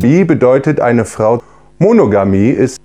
Bi bedeutet eine Frau. Monogamie ist